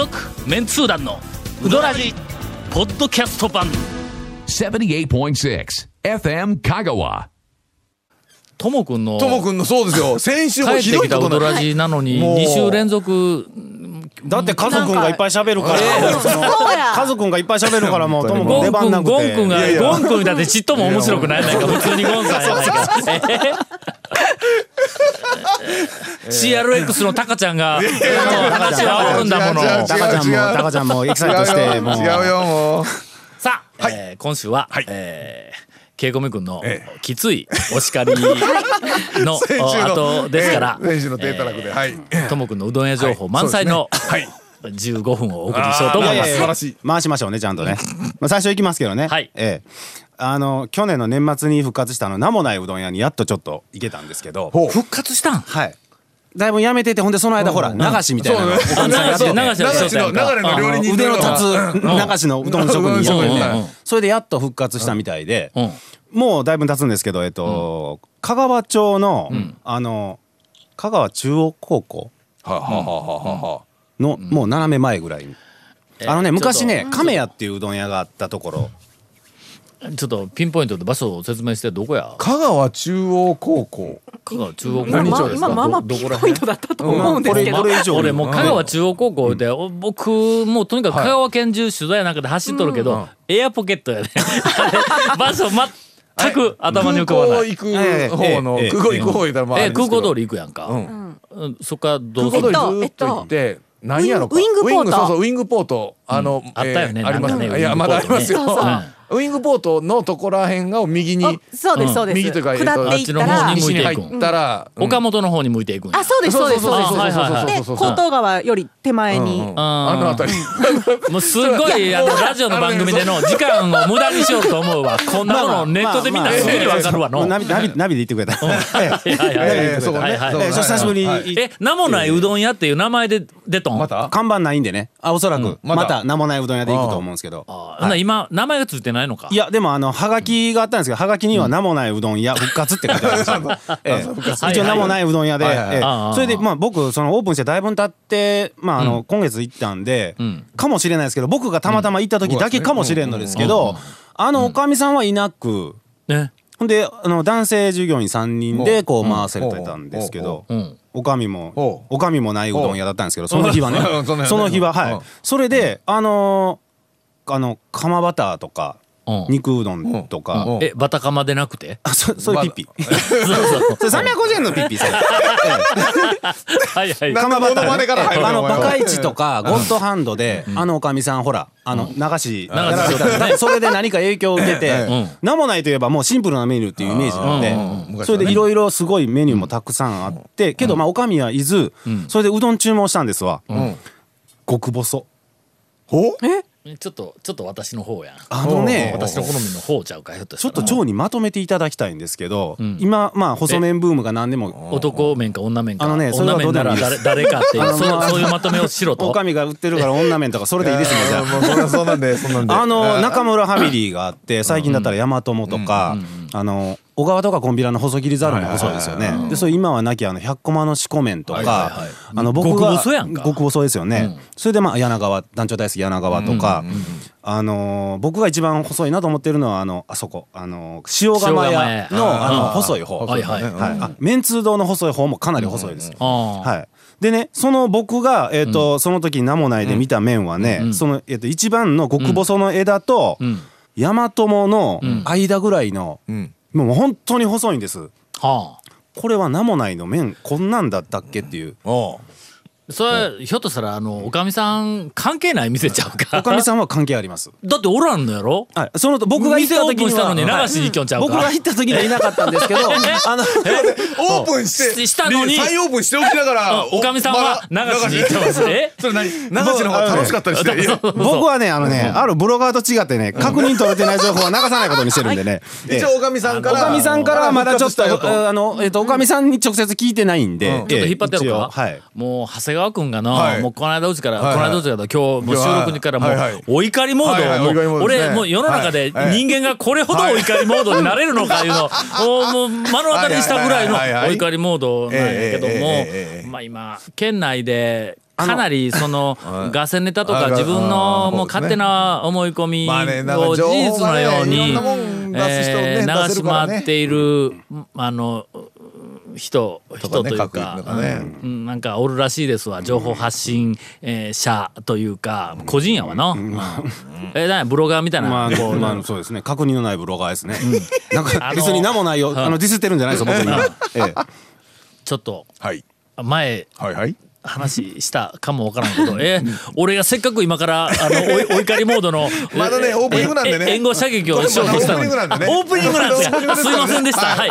続メンツー団のウドラジポッドキャスト版。78.6 FM Kagawa. ともくんのともくんのそうですよ。先週もひ帰ってきたどいことなウドラジなのにもう。2週連続だってカズくんがいっぱい喋るから、カズくんがいっぱい喋るからもうともくんゴン君出番なくて。ゴン君がいやいや。ゴン君だってちっとも面白くない。やないか普通にゴンさんやないか。え CRX のタカちゃんが話を煽るんだものタカちゃんもタカちゃんもエキサイトしてもう。違うよ。もうさあ、えー今週は、はい。えーケイコメ君のえきついお叱りの 後ですから、ええ先週の低たらくで。はい。ともくんのうどん屋情報満載のはい。15分をお送りしようと思います。回しましょうねちゃんとね。まあ最初行きますけどね。はい。ええ。あの去年の年末に復活したあの名もないうどん屋にやっとちょっと行けたんですけど。復活したん？はい。だいぶやめててほんでその間ほら流しみたいなのそうねおかみさんやってて流し流し流しの流れの料理人腕の立つうん。流しのうどん。職人やってそれでやっと復活したみたいでうん。もうだいぶ経つんですけどえっと香川町のあの香川中央高校はあはあはあはあはのもう斜め前ぐらいに。あのねえ昔ね亀屋っていううどん屋があったところちょっとピンポイントで場所を説明してどこや？香川中央高校。香川中央高何校町ですか？今まあまあどどこらピンポイントだったと思うんですけど。これ以上俺もう香川中央高校で、お僕もうとにかく香川県中取材なんかで走っとるけど、エアポケットやね 場所全く頭に浮かばない、空港行く方のええええ空港行く方言ったらまあ空港通り行くやんか、うん。うん。そっからどう空する港通りずっと行って何やろか。ウイングポートそうそうウイングポートあのあったよねえーありますね。いやまだありますよ。そうそうウイングポートのとこらへんが右にあそうですそうです。右というかえっと下っていったら。あっちの方に向い西にていく入ったらうん。岡本の方に向いていくあそうですそうですそうです。で江東川より手前に、あの辺り。もうすごいあのラジオの番組での時間を無駄にしようと思うわ。こんなものネットでみんなすぐにわかるわの。ナビナビナビで行ってくれた。はいはいはい久しぶりに。はい。え名もないいうどん屋っていう名前で出とん？また？看板ないんでね。あおそらく。また？名もないうどん屋で行くと思うんですけど。今名前がついてないのか。いやでもあのはがきがあったんですけどはがきには名もないうどん屋復活って書いてあるんですよ。ええ。一応名もないうどん屋で、それでまあ僕そのオープンしてだいぶ経ってまああの今月行ったんでん。かもしれないですけど僕がたまたま行った時だけかもしれんのですけどあのおかみさんはいなくねほんであの男性従業員3人でこう回されてたんですけどう。んおかみもおかみもないうどん屋だったんですけどその日は。ねうんその日ははい。それであのーあの釜バターとかうん肉うどんとか。うん。えバタカマでなくて？あそそういうピッピ。そうそう。それ350円のピッピそれ はいはい。な釜バタモノマネから入るのーあのバカイチとかゴッドハンドであのおかみさんほらあの流しやられたらそれで何か影響を受けて ん。名もないといえばもうシンプルなメニューっていうイメージなのうんうんうん。でそれでいろいろすごいメニューもたくさんあってけどまあおかみはいずそれでうどん注文したんですわ。うん。極細。ほちょっとちょっと私の方やん。あのね私の好みの方ちゃうかひょっとしちょっと腸にまとめていただきたいんですけど今まあ細麺ブームが何でも。男面か女面か。あのねそれ女面はどうでもないらいです誰誰かっていうそうそういうまとめをしろおと。かみが売ってるから女麺とかそれでいいですねじゃあ。もんなそんなんでそんなんで。あの中村ファミリーがあって最近だったら大和友とかあの小川とかコンビラの細切りざるも細いですよね。でそれ今はなきあの100コマの四股麺とかはいあの僕が極細やんか。極細ですよね。それでまあ柳川団長大好き柳川とかあの僕が一番細いなと思ってるのはあのあそこ。あの塩釜屋のあの細い方。はいはい。はい。あ麺通堂の細い方もかなり細いですはい。でね、その僕が、えっ、と、その時名もないで見た麺はね、その、えっ、と、一番の極細の枝と、ん大和友の間ぐらいの、んもう本当に細いんです。はあこれは名もないの麺、こんなんだったっけっていう。おうそれひょっとしたらあのおかみさん関係ない店ちゃうか。おかみさんは関係あります。だっておらんのやろ？はい。その、僕が行った時には、はい流しに行きょんちゃうか。僕が行った時にはいなかったんですけど、あの、オープンしてししたのに。再オープンしておきながらおかみさんは流しに行ってますえ？それ何？流しの方が楽しかったりして。僕はね、あのね、あるブロガーと違ってね、確認取れてない情報は流さないことにしてるんでね。ええ。一応おかみさんからおかみさんからはまだちょっと、あの、えっと、おかみさんに直接聞いてないんで、ちょっと引っ張ってやろうか、はい。もう長谷川川君がの、はい、もうこの間うちから、はい、この間から今日もう収録にからもう、はいはい、お怒りモード、はいはい、もう、俺もう世の中で人間がこれほどお怒りモードになれるのかいうのを、もう目の当たりにしたぐらいのお怒りモードなんやけども、まあ今県内でかなりそのガセネタとか自分のもう勝手な思い込みを事実のようにえ流し回っているあの人人というかのがね。うん。なんかおるらしいですわ。情報発信えー者というか個人やわな。うん。えなんやブロガーみたいまあ、なこうまあ、そうですね。確認のないブロガーですね、なんか別に名もないよ。あのディスってるんじゃないですよ僕に。は、ええ、ちょっとはい。前はいはい。話したかもわからんけど、えー俺がせっかく今からあのお お怒りモードのまだねえオープニングなんでね。え援護射撃をしようとしたのに。オープニングなんでね。オープニングなんですかすいませんでした。はい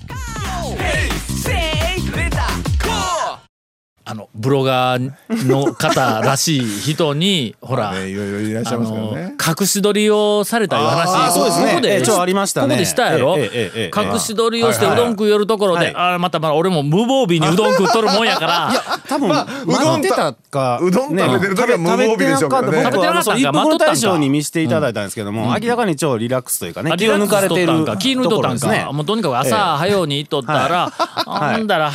あのブロガーの方らしい人に ほら、ねいろいろいらっしゃあい隠し撮りをされたいう話そうですね。ここでええちょありましたね。ここでしたやろ、え隠し撮りをしてうどん食い寄るところで、はいあーまたまあ俺も無防備にうどん食っとるもんやから。多分、まあうどんたか、うどん食べてる時は無防備でしょうけどね。食べてなかった。んか。服の大将に見せていただいたんですけども、明らかに超リラックスというかね、気を抜かれているあ気抜いとったんか。もうとにかく朝早うに行っとったら、はい。ほんだら、うん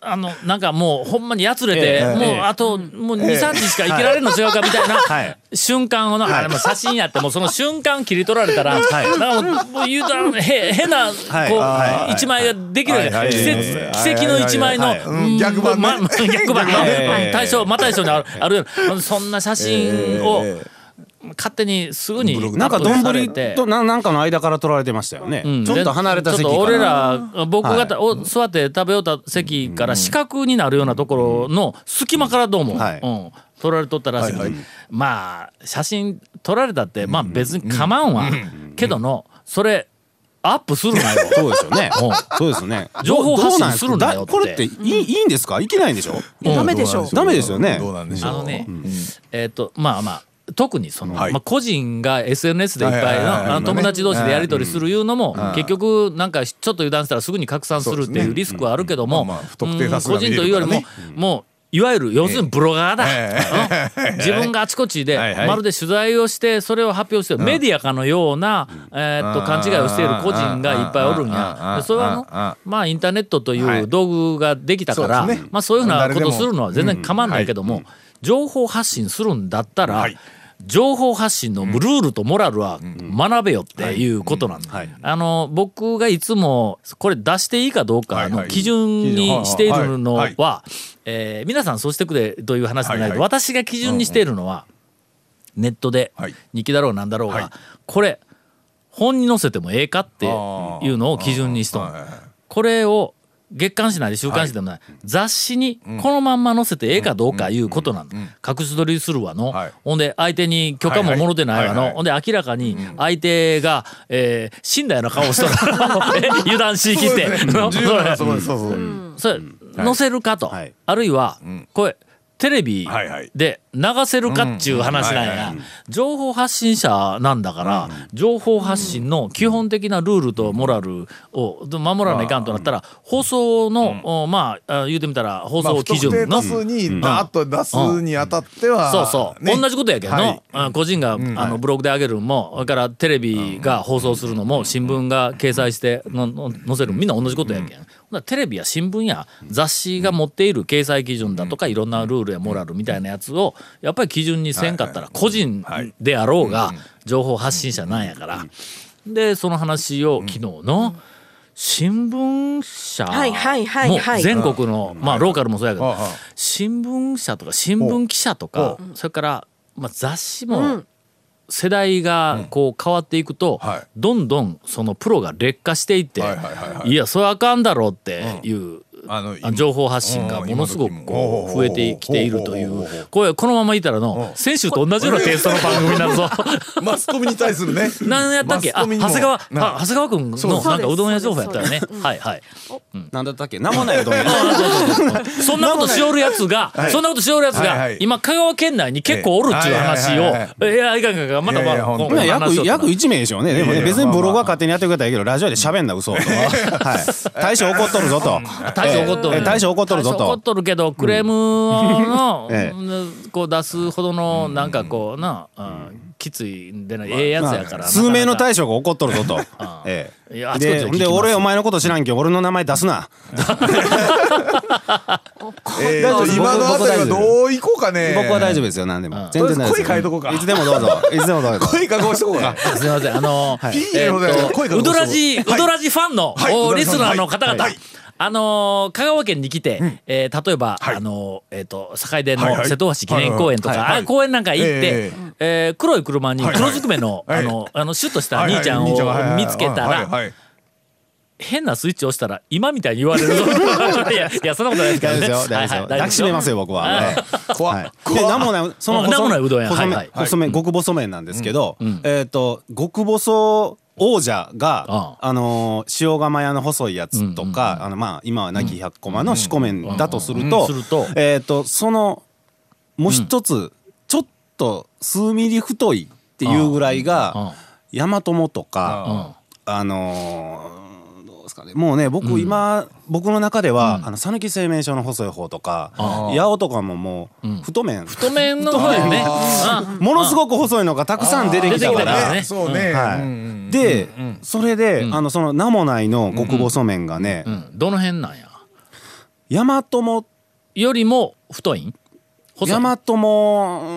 あのなんかもうほんまにやつれて、ええもうええ。あともう23日しか生きられるの違うかみたいな、はい。瞬間をの、あれも写真やってもうその瞬間切り取られたら、なんかもうもう言うたらへ変なこう、はい。一枚ができるわけ、奇跡奇跡の一枚の、逆版ね。まま逆版の、ええうん対象ま対象にあるあるそんな写真をえ勝手にすぐになんか丼とななんかの間から取られてましたよね。うん。ちょっと離れた席ちょっと俺ら僕がはい座って食べよった席から四角になるようなところの隙間からどうも、はい。うん、撮られとったらしい、はいはい。まあ写真撮られたってまあ別に構わんわ、けどのそれアップするなよ。そうですよね。うん。そうですよね。情報発信するんだよって。これっていいいいんですか？いけないんでしょ？ダメでしょダメですよね。どうなんでしょうあのね、えっ、とまあまあ特にその、はい。まあ、個人が SNS でいっぱい友達同士でやり取りするい。うのもうん。結局なんかちょっと油断したらすぐに拡散するっていうリスクはあるけども個人というよりももういわゆる要するにブロガーだ、えうん。自分があちこちでまるで取材をしてそれを発表してメディアかのような、えーっと勘違いをしている個人がいっぱいおるんや。でそれはあのまあインターネットという道具ができたから、まあ、そういうふうなことするのは全然構わないけども、情報発信するんだったら、はい情報発信のルールとモラルは学べよってい。うことなんだ、あの僕がいつもこれ出していいかどうかの基準にしているのはえー皆さんそうしてくれという話じゃないけど、私が基準にしているのはネットではい。日記だろうなんだろうが、はい。これ本に載せてもええかっていうのを基準にしとんこれを月刊誌なり週刊誌でもない、雑誌にこのまんま載せてええかどうかいうことなんだ、隠し撮りするわの、はい。ほんで相手に許可ももろてないわの、はいはい。はいはいほんで明らかに相手が、えー死んだような顔をしとる。え油断しきって、それ載せるかと、はい。あるいは、これテレビで流せるかっちゅう話なんや、情報発信者なんだから、情報発信の基本的なルールとモラルを守らないかんとなったら放送の、おまああ言うてみたら放まあ送基準の、不特定多数にダーッと出すにあたってはそうそう、ね。同じことやけどの、は個人が、あのブログで上げるのもそれからテレビが放送するのも新聞が掲載して載せるのみんな同じことやけん、テレビや新聞や雑誌が持っている掲載基準だとか、いろんなルールやモラルみたいなやつをやっぱり基準にせんかったら個人であろうが情報発信者なんやから。でその話を昨日の新聞社はいはいはいもはい。全国のまあローカルもそうやけど新聞社とか新聞記者とかそれからまあ雑誌も世代がこう変わっていくとはい。どんどんそのプロが劣化していってはいやそれはあかんだろうっていうあのあ情報発信がものすごくこう増えてきているというこれこのままいったらの先週と同じようなテイストの番組になるぞ。マスコミに対するね。何やったっけ？あ長谷川長谷川君のそうなんかうどん屋情報やったよね。はいはい。なんだったっけ？名もないうどん屋。そんなことしおるやつが、そんなことしおるやつがはいはい今香川県内に結構おるっちゅう話をはいはいはいい。やいかんいかんいかんまた約約1名でしょうね。でもね別にブログは勝手にやってくれたらいいけどラジオで喋んな嘘と。はい。大将怒っとるぞと。大将怒っとる、えー大将怒っとるぞ大将怒っととるけどクレームの、えこう出すほどのなんかこうな、うんきついんでないええやつやから、数名の大将将が怒っとるぞと。ええ。で俺お前のこと知らんけど俺の名前出すな えーと今のあたりはどういこうかね。僕は大丈夫ですよ何でも。全然大声変えとこうか。いつでもどうぞ。いつでもどうぞ。声加工しとこうか。すみません。あの、ーっ声がとウドラジ、はい。ウドラジファンの、リスナーの方々、はい。あのー香川県に来て、えー例えば、はい。あのーえっ、と坂出の瀬戸橋記念公園とか、あ公園なんか行って、ええ。ー黒い車に黒ずくめの、はいあのあのシュッとした兄ちゃんを見つけたら変なスイッチ押したら今みたいに言われるぞ。いやいやそんなことないですからね。大丈夫ですよ抱きしめますよ僕は。はい。ね怖いでなんもないそのなんもないうどんや細めはい極細麺なんですけどえっと極細王者がああ。のー塩釜屋の細いやつとかあのまあ今は亡き百駒の四股麺だとするとえっとそのもう一つちょっと。数ミリ太いっていうぐらいが大和もとかあのかね。もうね僕今、僕の中では、あの讃岐製麺所の細い方とか八尾とかももう太麺、太麺の方やね。うん。ものすごく細いのがたくさん出てきたから出てきたからね。そうね。はい。うんで、それで、あのその名もないの極細麺がね、うんどの辺なんや？大和もよりも太いん？細い。大和もうー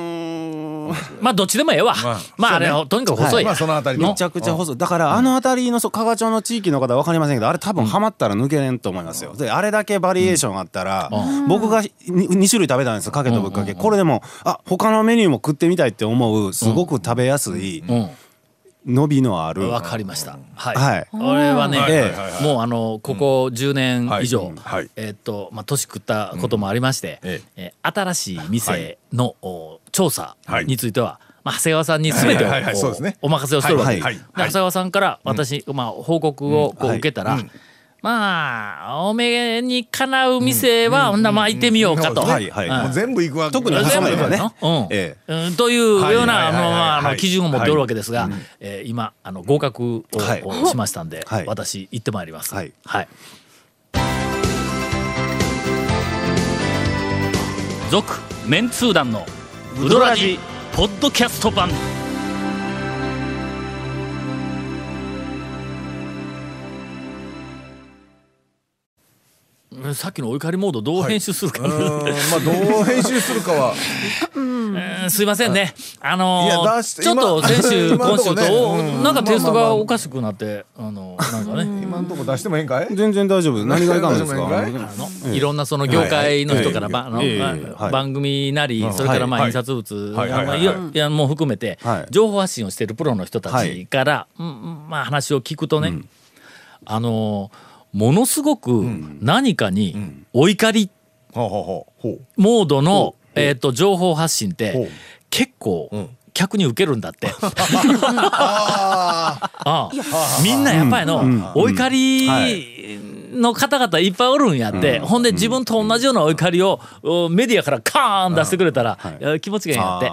んまあどっちでもええわ。ままあ、ああれ、とにかく細い。まあそのあたりのめちゃくちゃ細い。だからあの辺りの加賀町の地域の方は分かりませんけどあれ多分ハマったら抜けれんと思いますよ。であれだけバリエーションあったら僕が 2, 種類食べたん。ですよかけとぶっかけこれでもあ他のメニューも食ってみたいって思うすごく食べやすい伸びのある。うん。わかりました。はい。はい。俺はね、もうあの、ここ10年以上、はい。はい。えっと、まあ、年食ったこともありまして、ええ。ー新しい店の、お調査はい。については、まあ、長谷川さんに全てをはいはいはい。こそうですね。お任せをしてるわけです。はい。はい。で長谷川さんから私、まあ、報告をこうはい。受けたら、まあ、おめえにかなう店は、ほんならまあ行ってみようかと。うんはいはいうん。もう全部行くわけ。特に全部ね。うんえうん。というはいようなあのああのはい基準を持っておるわけですが、えー今あの合格をしましたんで、はい。私行ってまいります。はい。はい。続メンツー団のウドラジポッドキャスト版。さっきのお怒りモードどう編集するか、うーんまあどう編集するかは。うんすいませんね。あのーちょっと今先週 今週と、うん。なんかテイストがおかしくなって、あのなんかね。今んとこ出してもええんかい？全然大丈夫何がいかんですか？い？ろんなその業界の人から番組なりそれからまはい。あ印刷物はい。はい。はいまあい。やいやもう含めてはい。情報発信をしているプロの人たちからうんまあ話を聞くとねあのものすごく何かにお怒りモードのえっと情報発信っほてう。結構客に受けるんだって。あああ。みんなやっぱりの、お怒りの方々いっぱいおるんやって、ほんで自分と同じようなお怒りをおメディアからカーン出してくれたら、気持ちがいいんやって、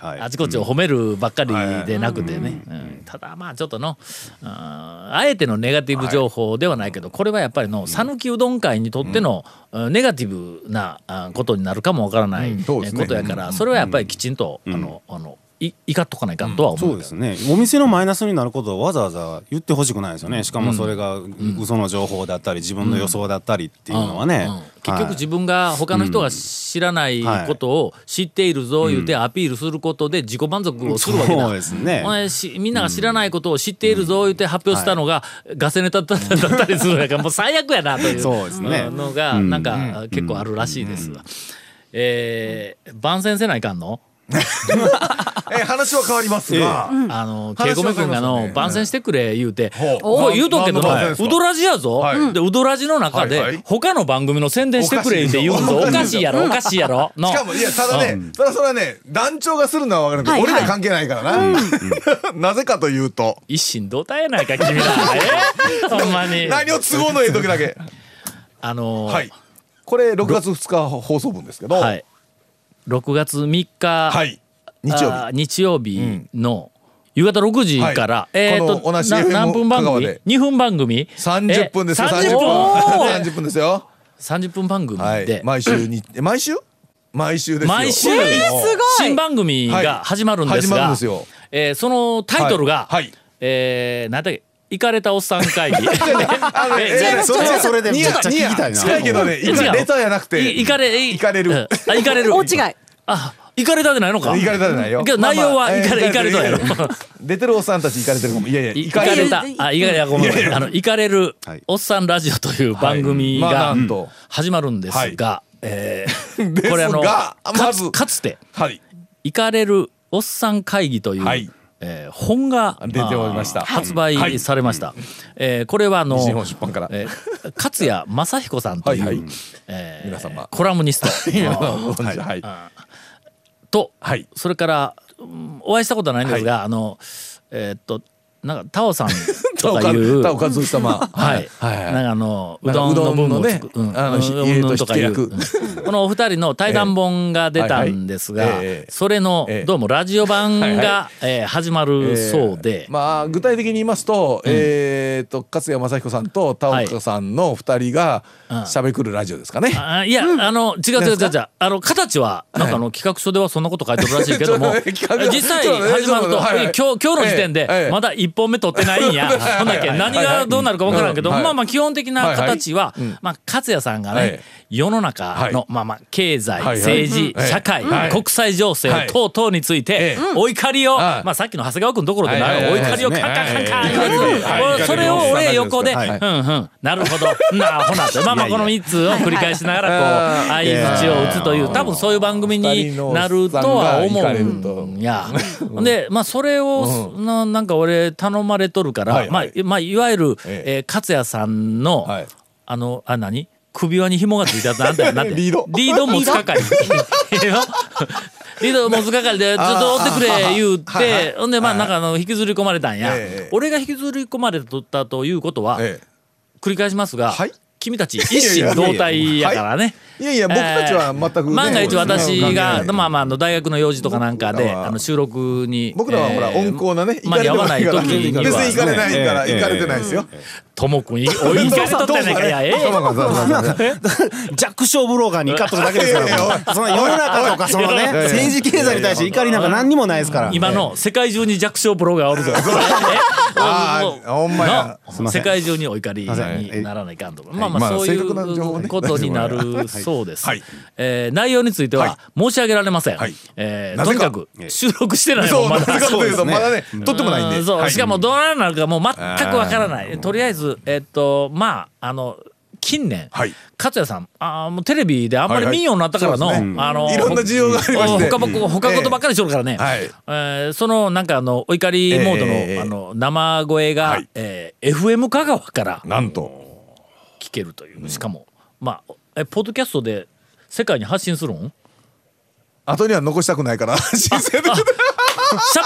ああちこちを褒めるばっかりでなくてね、うん。ただまあちょっとのあえてのネガティブ情報ではないけどこれはやっぱりの讃岐うどん会にとっての、うん。ネガティブなあことになるかもわからない、ことやからそれはやっぱりきちんと、あのあのいいかっとかないかんとは思うそうですね。お店のマイナスになることをわざわざ言ってほしくないですよね。しかもそれが嘘の情報だったり自分の予想だったりっていうのはね。うん。結局自分が他の人が知らないことを知っているぞ言うてアピールすることで自己満足をするわけだ。そうですね。みんなが知らないことを知っているぞ言うて発表したのがガセネタだったりするんやからもう最悪やなという。のがなんか結構あるらしいですわ。えー番宣せないかんの？え話は変わりますが、あの稽古目君がの番宣してくれ言うて、これ言うとくけどウドラジやぞ、はい。でウドラジの中ではいはい。他の番組の宣伝してくれって言うんぞ。おおかしいやろおかしいやろ。の。しかもいやただね、ただそれはね団長がするのは分かるけど、はいはい。俺ら関係ないから。な、なぜかというと。一心同体やないか君ら。え？ほんまに。何を都合のええ時だけ。あのーはい。これ、6月2日放送分ですけど、はい。6月3日、はい。日曜日。日曜日の夕方6時から、はいえっ、とこの同じな FM 何分番組？香川で ?2 分番組？30分ですよ、え30 30分。分。30分ですよ。30分番組はい。で、。毎週に、え毎週？毎週ですよ。毎週、えーすごい。新番組が始まるんですはい。始まるが、んですよ。えーそのタイトルが、はい。はい。えー、なんだっけ、イカれたおっさん会議。あのねそれはそれでめっちゃ聞きたいな近いけどね、レタじゃなくて、いイカれ、イカれるうんあ、イカれる。大違い。あ、イカれたじゃないのか。イカれたじゃないよ。けど内容はイカれ、イカれとやろ。出てるおっさんたちイカれてるかも。いやいや、いイカれた。あ、イカれた、ごめん。あの、イカれるはいおっさんラジオという番組が始まるんですが、これあの、がかまずつかつて、はい。イカれるおっさん会議という、はいえー本が出ておりました。発売されました。えーこれはあの、西日本出版から。えー勝谷正彦さんという、はいはい。えー皆様。コラムニスト。はい。はい。と、はい。それからうんお会いしたことはないんですが、あのえーっとなんかタオさん とかいう。田岡和義様。はい、はいはいなんかあのうどんの分をうどんのね作うん。あの家とうんこのお二人の対談本が出たんですが、それのええどうもラジオ版が、えー始まるそうで、えーまあ具体的に言いますと、えっと勝谷正彦さんと田岡さんの二人がうん。しゃべくるラジオですかね。あいや、あの違う違う違う違う。あの形はなんかあの企画書ではそんなこと書いてるらしいけども 実際始まると、今日今日の時点でまだ一本目取ってないんや、ほんだっけ何がどうなるか分からんけど、まあまあ基本的な形は、まあ勝也さんがね、はい。世の中の、はい。まあまあ経済、政治、うん。社会、はい。国際情勢はい。等々について、ええ。お怒りを、はい。まあさっきの長谷川君のところでお怒りをカンカンカンカンそれを俺横で、はい。うんうんなるほどなあほなとまあまあこの3つを繰り返しながらこう相づちを打つとい。う多分そうい。う番組になるとは思うんや。でまあそれをななんか俺頼まれとるから、まあまあいわゆる、ええ。ー勝也さんの、はい。あのあ何？首輪に紐がついたなんだよ なんて？リード。リード持つ係。リード持つ係でずっと追ってくれ言うてほんでまあなんかあの引きずり込まれたんや、ええ俺が引きずり込まれたということは、え。繰り返しますが、はい君たち一心同体やからね。い。やいや僕たちは全くね。万が一私が、まあまああの大学の用事とかなんかであの収録に僕らはほらえー温厚なね、間に合わない時には。別に行かれないからええ行かれてないですよ。ともくんいおいかれとったやないかいや。ええ。弱小ブロガーに怒っとるだけですから その世の中とかそのね 政治経済に対して怒りなんか何にもないですから。今の世界中に弱小プロがおるぞ。ほんまや。世界中にお怒りにならないかんと。まあままああそういうことになるそうです。はい。えー内容についてはは申し上げられません。はい。えとにかく収録してないまだ。ね、撮ってもないんで。しかもどうなるかもう全くわからない。とりあえず、えっと、まあ、あの、近年、はい勝也さん、あーもうテレビであんまり見んようになったからの、はいはいねあの、いろんな需要がありましてほ他ば他ことばっかりしとるからね。はいえーその、なんかあの、お怒りモードの、ええあの、生声が、はいえー FM 香川からなんと。聞けるという。しかも、まあ、え、ポッドキャストで世界に発信するん？後には残したくないから。喋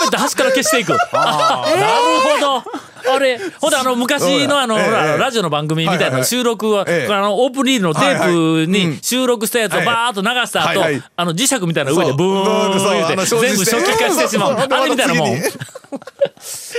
って端から消していく。あなるほど。あれ、ほんであの昔のあの、ええほらええ。ラジオの番組みたいなはいはいはい。収録は、ええ。あの、オープンリールのテープに収録したやつをはいバーッと流した後、はいはい。あの磁石みたいな上でブーンそう言うて、全部初期化してしまう。あれみたいなもん。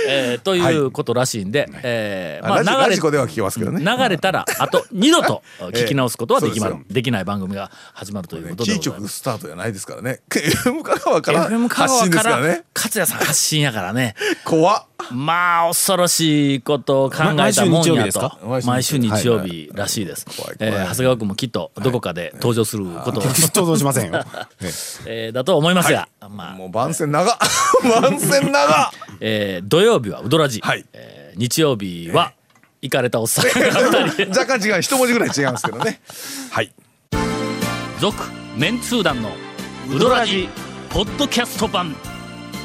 えーということらしいんで、えーまあ流れラジコでは聞けますけどね。流れたら、あと二度と 聞き直すことはできまええそうできない番組が始まるということでございます。局スタートじゃないですからね。FM 香川から発信ですからね。勝也さん発信やからね。怖っ。まあ恐ろしいことを考えたもん毎週日曜日やと毎週日曜日らしいです、怖い怖い。えー長谷川君もきっとどこかで登場すること。を、想像しませんよ。えーだと思いますが、まあ。もう番宣長っ。番宣長っ。えー土曜日はウドラジ、はい。えー日曜日は行かれたおっさん。若干違う。一文字ぐらい違いますけどね。はい。続メンツー団のウドラジポッドキャスト版